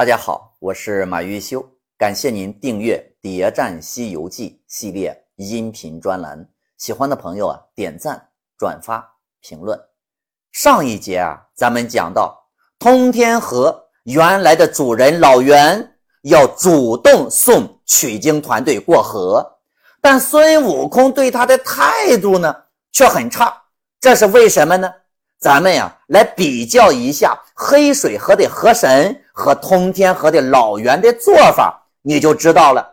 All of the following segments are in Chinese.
大家好，我是马玉修，感谢您订阅《谍战西游记》系列音频专栏。喜欢的朋友啊，点赞、转发、评论。上一节啊，咱们讲到通天河原来的主人老袁要主动送取经团队过河，但孙悟空对他的态度呢却很差，这是为什么呢？咱们呀，来比较一下黑水河的河神和通天河的老袁的做法，你就知道了。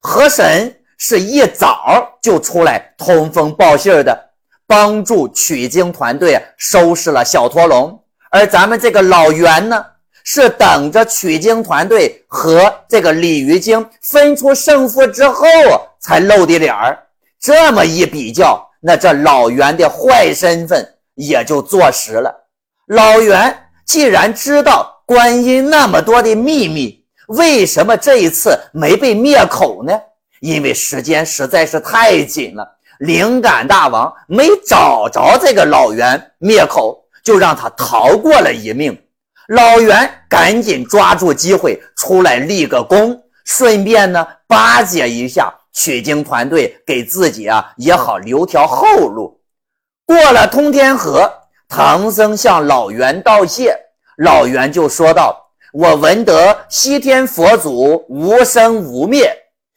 河神是一早就出来通风报信的，帮助取经团队收拾了小驼龙，而咱们这个老袁呢，是等着取经团队和这个鲤鱼精分出胜负之后才露的脸儿。这么一比较，那这老袁的坏身份。也就坐实了。老袁既然知道观音那么多的秘密，为什么这一次没被灭口呢？因为时间实在是太紧了。灵感大王没找着这个老袁灭口，就让他逃过了一命。老袁赶紧抓住机会出来立个功，顺便呢巴结一下取经团队，给自己啊也好留条后路。过了通天河，唐僧向老袁道谢，老袁就说道：“我闻得西天佛祖无生无灭，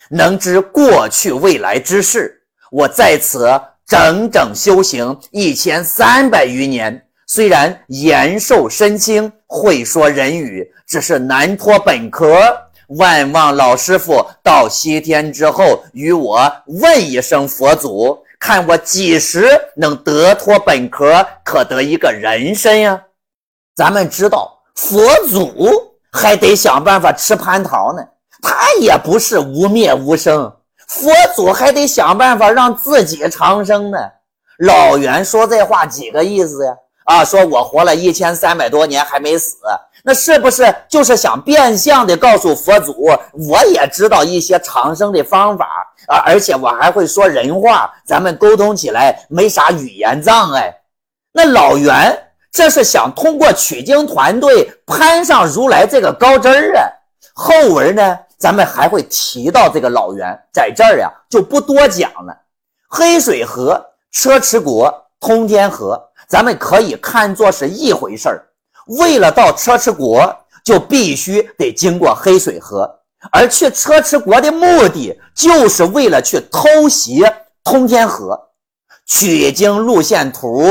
能知过去未来之事。我在此整整修行一千三百余年，虽然延寿身轻，会说人语，只是难脱本壳。万望老师傅到西天之后，与我问一声佛祖。”看我几时能得脱本壳，可得一个人身呀？咱们知道佛祖还得想办法吃蟠桃呢，他也不是无灭无生，佛祖还得想办法让自己长生呢。老袁说这话几个意思呀？啊，说我活了一千三百多年还没死，那是不是就是想变相的告诉佛祖，我也知道一些长生的方法？啊！而且我还会说人话，咱们沟通起来没啥语言障碍。那老袁这是想通过取经团队攀上如来这个高枝儿啊。后文呢，咱们还会提到这个老袁，在这儿呀就不多讲了。黑水河、车迟国、通天河，咱们可以看作是一回事儿。为了到车迟国，就必须得经过黑水河。而去车迟国的目的，就是为了去偷袭通天河。取经路线图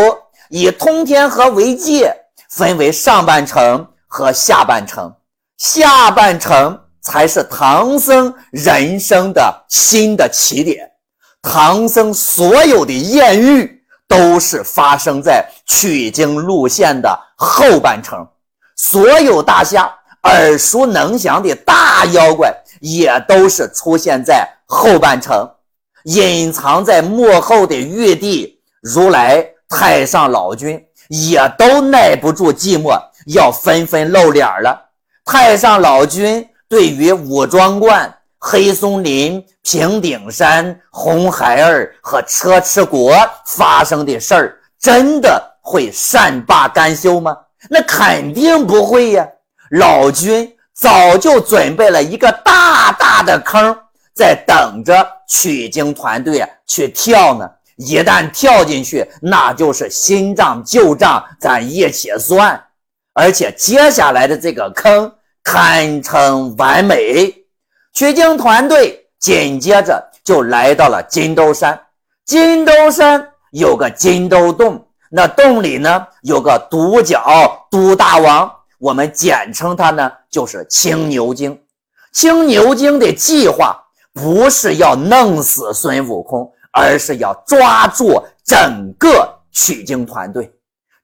以通天河为界，分为上半程和下半程。下半程才是唐僧人生的新的起点。唐僧所有的艳遇，都是发生在取经路线的后半程。所有大侠。耳熟能详的大妖怪也都是出现在后半程，隐藏在幕后的玉帝如来、太上老君也都耐不住寂寞，要纷纷露脸了。太上老君对于五庄观、黑松林、平顶山、红孩儿和车迟国发生的事儿，真的会善罢甘休吗？那肯定不会呀。老君早就准备了一个大大的坑，在等着取经团队去跳呢。一旦跳进去，那就是新账旧账，咱一起算。而且接下来的这个坑堪称完美。取经团队紧接着就来到了金兜山。金兜山有个金兜洞，那洞里呢有个独角独大王。我们简称它呢，就是青牛精。青牛精的计划不是要弄死孙悟空，而是要抓住整个取经团队。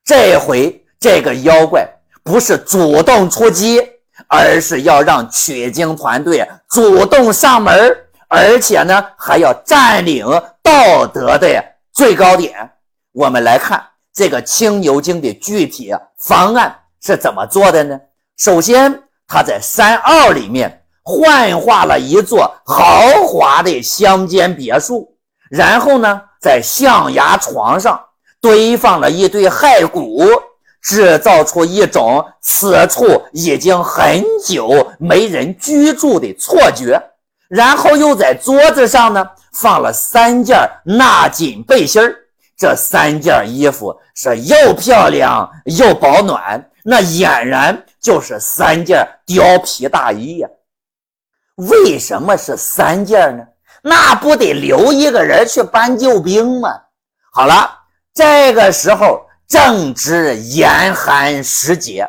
这回这个妖怪不是主动出击，而是要让取经团队主动上门，而且呢还要占领道德的最高点。我们来看这个青牛精的具体方案。是怎么做的呢？首先，他在山坳里面幻化了一座豪华的乡间别墅，然后呢，在象牙床上堆放了一堆骸骨，制造出一种此处已经很久没人居住的错觉，然后又在桌子上呢放了三件纳锦背心。这三件衣服是又漂亮又保暖，那俨然就是三件貂皮大衣呀。为什么是三件呢？那不得留一个人去搬救兵吗？好了，这个时候正值严寒时节，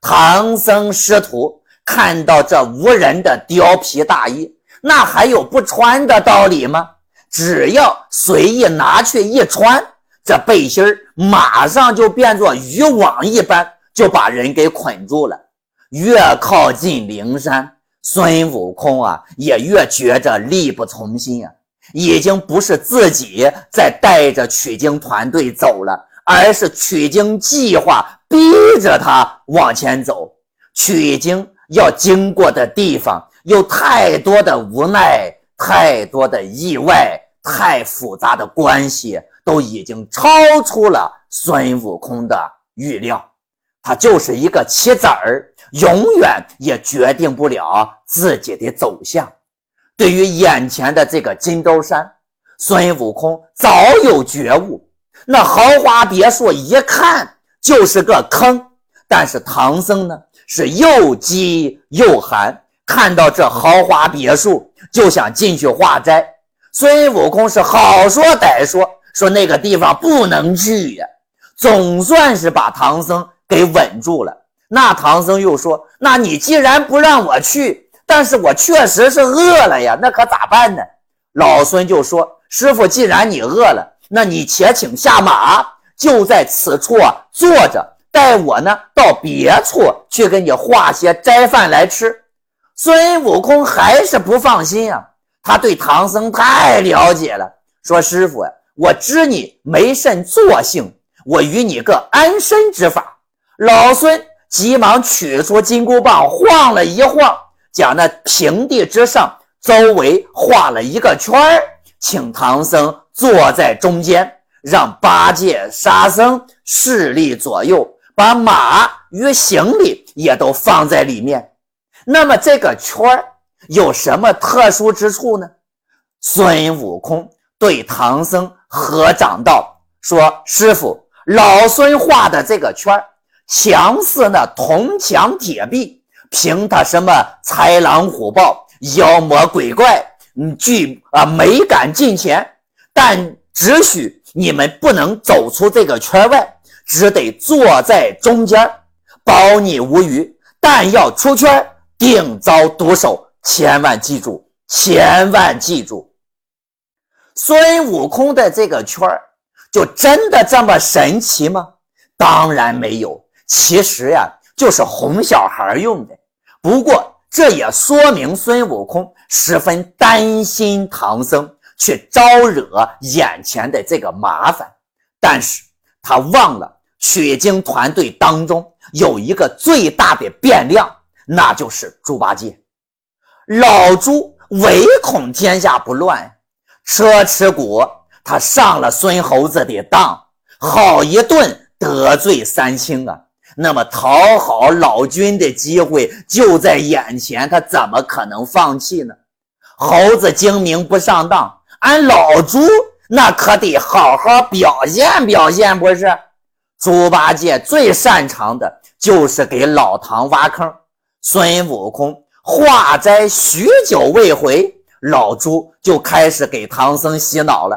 唐僧师徒看到这无人的貂皮大衣，那还有不穿的道理吗？只要随意拿去一穿，这背心儿马上就变作渔网一般，就把人给捆住了。越靠近灵山，孙悟空啊，也越觉着力不从心啊，已经不是自己在带着取经团队走了，而是取经计划逼着他往前走。取经要经过的地方有太多的无奈，太多的意外。太复杂的关系都已经超出了孙悟空的预料，他就是一个棋子儿，永远也决定不了自己的走向。对于眼前的这个金兜山，孙悟空早有觉悟。那豪华别墅一看就是个坑，但是唐僧呢是又饥又寒，看到这豪华别墅就想进去化斋。孙悟空是好说歹说，说那个地方不能去呀，总算是把唐僧给稳住了。那唐僧又说：“那你既然不让我去，但是我确实是饿了呀，那可咋办呢？”老孙就说：“师傅，既然你饿了，那你且请下马，就在此处啊坐着，待我呢到别处去给你化些斋饭来吃。”孙悟空还是不放心啊。他对唐僧太了解了，说：“师傅，我知你没甚坐性，我与你个安身之法。”老孙急忙取出金箍棒，晃了一晃，将那平地之上周围画了一个圈儿，请唐僧坐在中间，让八戒、沙僧侍立左右，把马与行李也都放在里面。那么这个圈儿。有什么特殊之处呢？孙悟空对唐僧合掌道：“说师傅，老孙画的这个圈强似那铜墙铁壁，凭他什么豺狼虎豹、妖魔鬼怪，嗯，俱啊没敢近前。但只许你们不能走出这个圈外，只得坐在中间，保你无虞。但要出圈，定遭毒手。”千万记住，千万记住，孙悟空的这个圈儿就真的这么神奇吗？当然没有，其实呀，就是哄小孩用的。不过这也说明孙悟空十分担心唐僧去招惹眼前的这个麻烦，但是他忘了取经团队当中有一个最大的变量，那就是猪八戒。老猪唯恐天下不乱，车迟国他上了孙猴子的当，好一顿得罪三清啊！那么讨好老君的机会就在眼前，他怎么可能放弃呢？猴子精明不上当，俺老猪那可得好好表现表现，不是？猪八戒最擅长的就是给老唐挖坑，孙悟空。化斋许久未回，老猪就开始给唐僧洗脑了，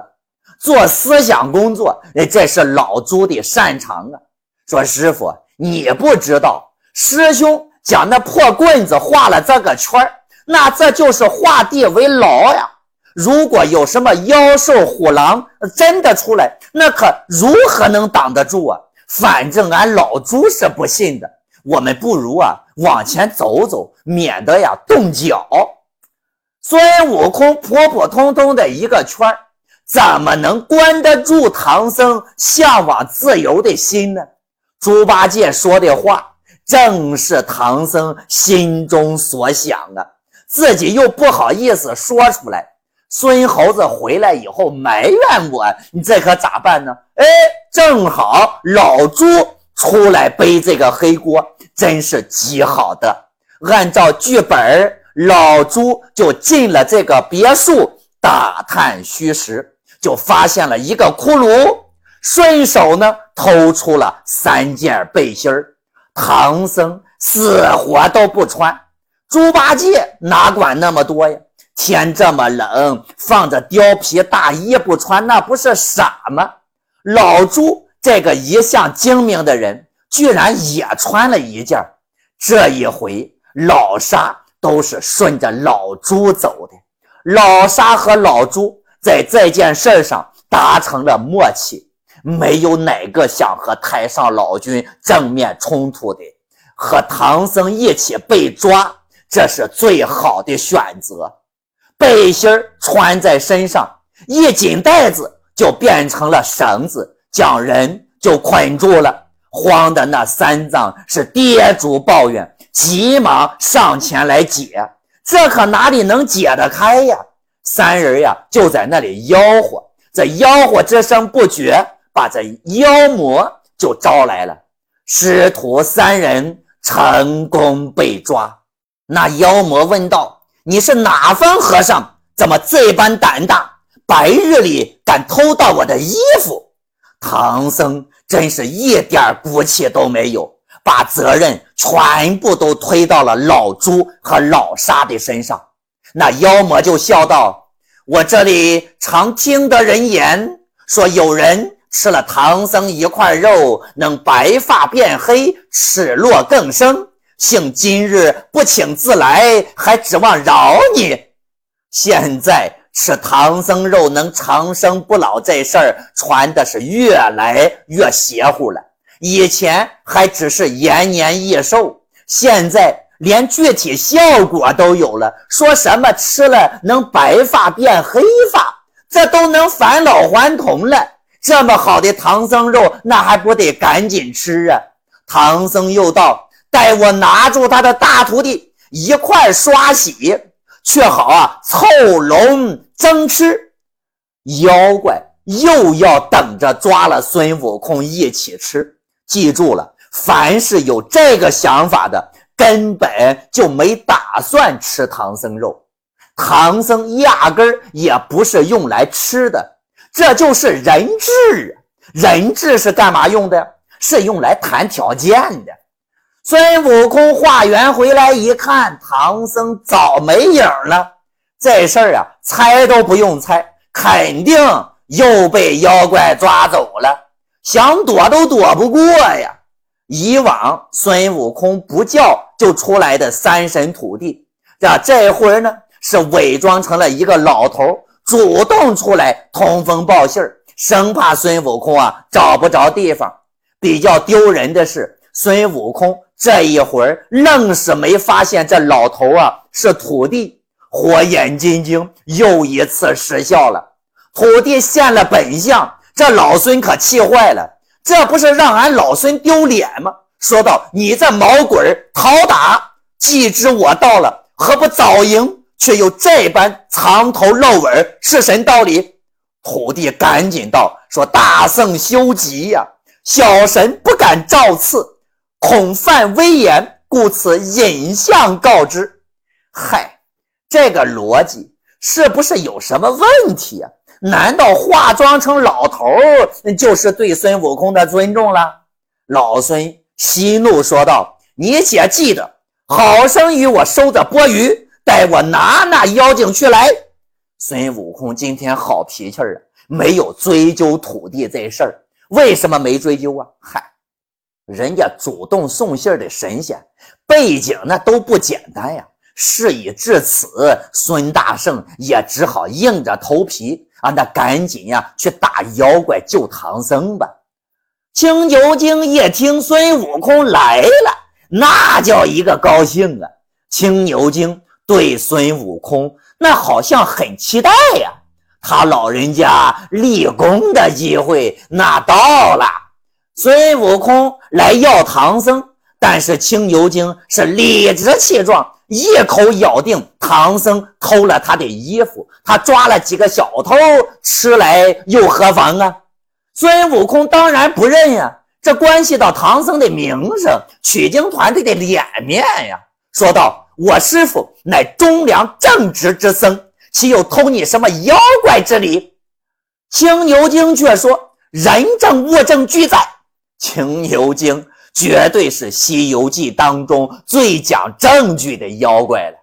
做思想工作，哎，这是老朱的擅长啊。说师傅，你不知道，师兄将那破棍子画了这个圈那这就是画地为牢呀。如果有什么妖兽虎狼真的出来，那可如何能挡得住啊？反正俺老朱是不信的。我们不如啊往前走走，免得呀冻脚。孙悟空普普通通的一个圈怎么能关得住唐僧向往自由的心呢？猪八戒说的话正是唐僧心中所想啊，自己又不好意思说出来。孙猴子回来以后埋怨我，你这可咋办呢？哎，正好老猪。出来背这个黑锅，真是极好的。按照剧本儿，老朱就进了这个别墅，打探虚实，就发现了一个窟窿，顺手呢偷出了三件背心。唐僧死活都不穿，猪八戒哪管那么多呀？天这么冷，放着貂皮大衣不穿，那不是傻吗？老朱这个一向精明的人，居然也穿了一件。这一回，老沙都是顺着老朱走的。老沙和老朱在这件事上达成了默契，没有哪个想和太上老君正面冲突的。和唐僧一起被抓，这是最好的选择。背心穿在身上，一紧带子就变成了绳子，将人就捆住了。慌的那三藏是跌足抱怨，急忙上前来解，这可哪里能解得开呀？三人呀就在那里吆喝，这吆喝之声不绝，把这妖魔就招来了。师徒三人成功被抓。那妖魔问道。你是哪方和尚？怎么这般胆大？白日里敢偷盗我的衣服？唐僧真是一点骨气都没有，把责任全部都推到了老朱和老沙的身上。那妖魔就笑道：“我这里常听得人言，说有人吃了唐僧一块肉，能白发变黑，齿落更生。”幸今日不请自来，还指望饶你？现在吃唐僧肉能长生不老这事儿传的是越来越邪乎了。以前还只是延年益寿，现在连具体效果都有了。说什么吃了能白发变黑发，这都能返老还童了。这么好的唐僧肉，那还不得赶紧吃啊？唐僧又道。待我拿住他的大徒弟一块刷洗，却好啊凑拢争吃。妖怪又要等着抓了孙悟空一起吃。记住了，凡是有这个想法的，根本就没打算吃唐僧肉。唐僧压根儿也不是用来吃的，这就是人质。人质是干嘛用的？是用来谈条件的。孙悟空化缘回来一看，唐僧早没影了。这事儿啊，猜都不用猜，肯定又被妖怪抓走了。想躲都躲不过呀！以往孙悟空不叫就出来的三神土地，这这回呢是伪装成了一个老头，主动出来通风报信，生怕孙悟空啊找不着地方。比较丢人的是，孙悟空。这一会儿愣是没发现这老头啊是土地，火眼金睛又一次失效了。土地现了本相，这老孙可气坏了，这不是让俺老孙丢脸吗？说道：“你这毛鬼讨打，既知我到了，何不早迎？却又这般藏头露尾，是神道理？”土地赶紧道：“说大圣休急呀，小神不敢照次。”恐犯威严，故此隐相告知。嗨，这个逻辑是不是有什么问题啊？难道化妆成老头就是对孙悟空的尊重了？老孙息怒说道：“你且记得，好生与我收着钵盂，待我拿那妖精去来。”孙悟空今天好脾气啊，没有追究土地这事儿。为什么没追究啊？嗨。人家主动送信的神仙背景那都不简单呀！事已至此，孙大圣也只好硬着头皮啊，那赶紧呀去打妖怪救唐僧吧。青牛精一听孙悟空来了，那叫一个高兴啊！青牛精对孙悟空那好像很期待呀，他老人家立功的机会那到了。孙悟空来要唐僧，但是青牛精是理直气壮，一口咬定唐僧偷了他的衣服，他抓了几个小偷吃来又何妨啊？孙悟空当然不认呀，这关系到唐僧的名声、取经团队的脸面呀。说道：“我师傅乃忠良正直之僧，岂有偷你什么妖怪之理？”青牛精却说：“人证物证俱在。”青牛精绝对是《西游记》当中最讲证据的妖怪了。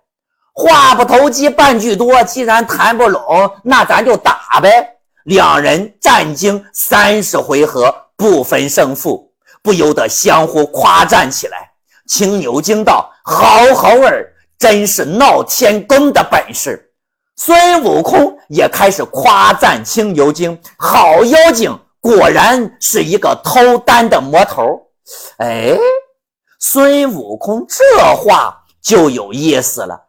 话不投机半句多，既然谈不拢，那咱就打呗。两人战经三十回合，不分胜负，不由得相互夸赞起来。青牛精道：“好好儿，真是闹天宫的本事。”孙悟空也开始夸赞青牛精：“好妖精，果然是一个偷丹的魔头。”哎，孙悟空这话就有意思了。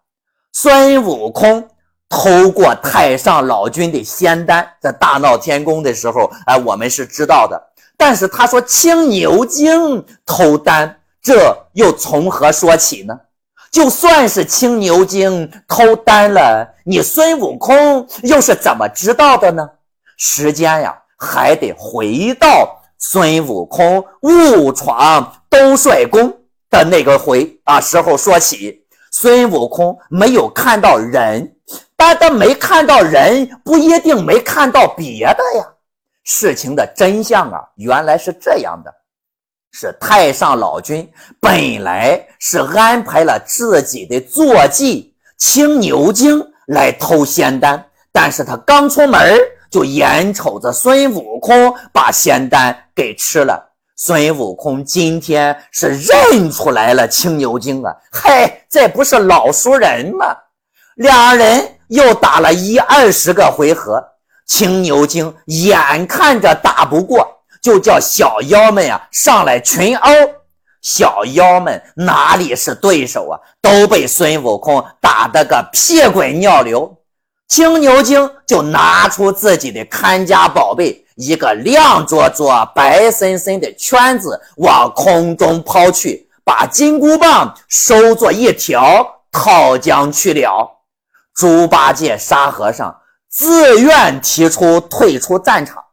孙悟空偷过太上老君的仙丹，在大闹天宫的时候，哎，我们是知道的。但是他说青牛精偷丹。这又从何说起呢？就算是青牛精偷丹了，你孙悟空又是怎么知道的呢？时间呀，还得回到孙悟空误闯兜率宫的那个回啊时候说起。孙悟空没有看到人，但他没看到人，不一定没看到别的呀。事情的真相啊，原来是这样的。是太上老君本来是安排了自己的坐骑青牛精来偷仙丹，但是他刚出门就眼瞅着孙悟空把仙丹给吃了。孙悟空今天是认出来了青牛精啊！嗨，这不是老熟人吗？两人又打了一二十个回合，青牛精眼看着打不过。就叫小妖们呀上来群殴，小妖们哪里是对手啊？都被孙悟空打得个屁滚尿流。青牛精就拿出自己的看家宝贝，一个亮灼灼、白森森的圈子，往空中抛去，把金箍棒收作一条，套将去了。猪八戒、沙和尚自愿提出退出战场。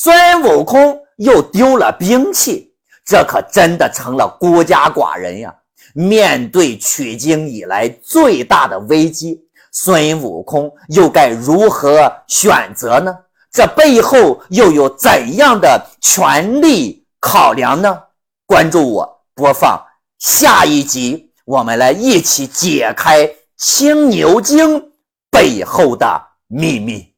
孙悟空又丢了兵器，这可真的成了孤家寡人呀！面对取经以来最大的危机，孙悟空又该如何选择呢？这背后又有怎样的权力考量呢？关注我，播放下一集，我们来一起解开青牛精背后的秘密。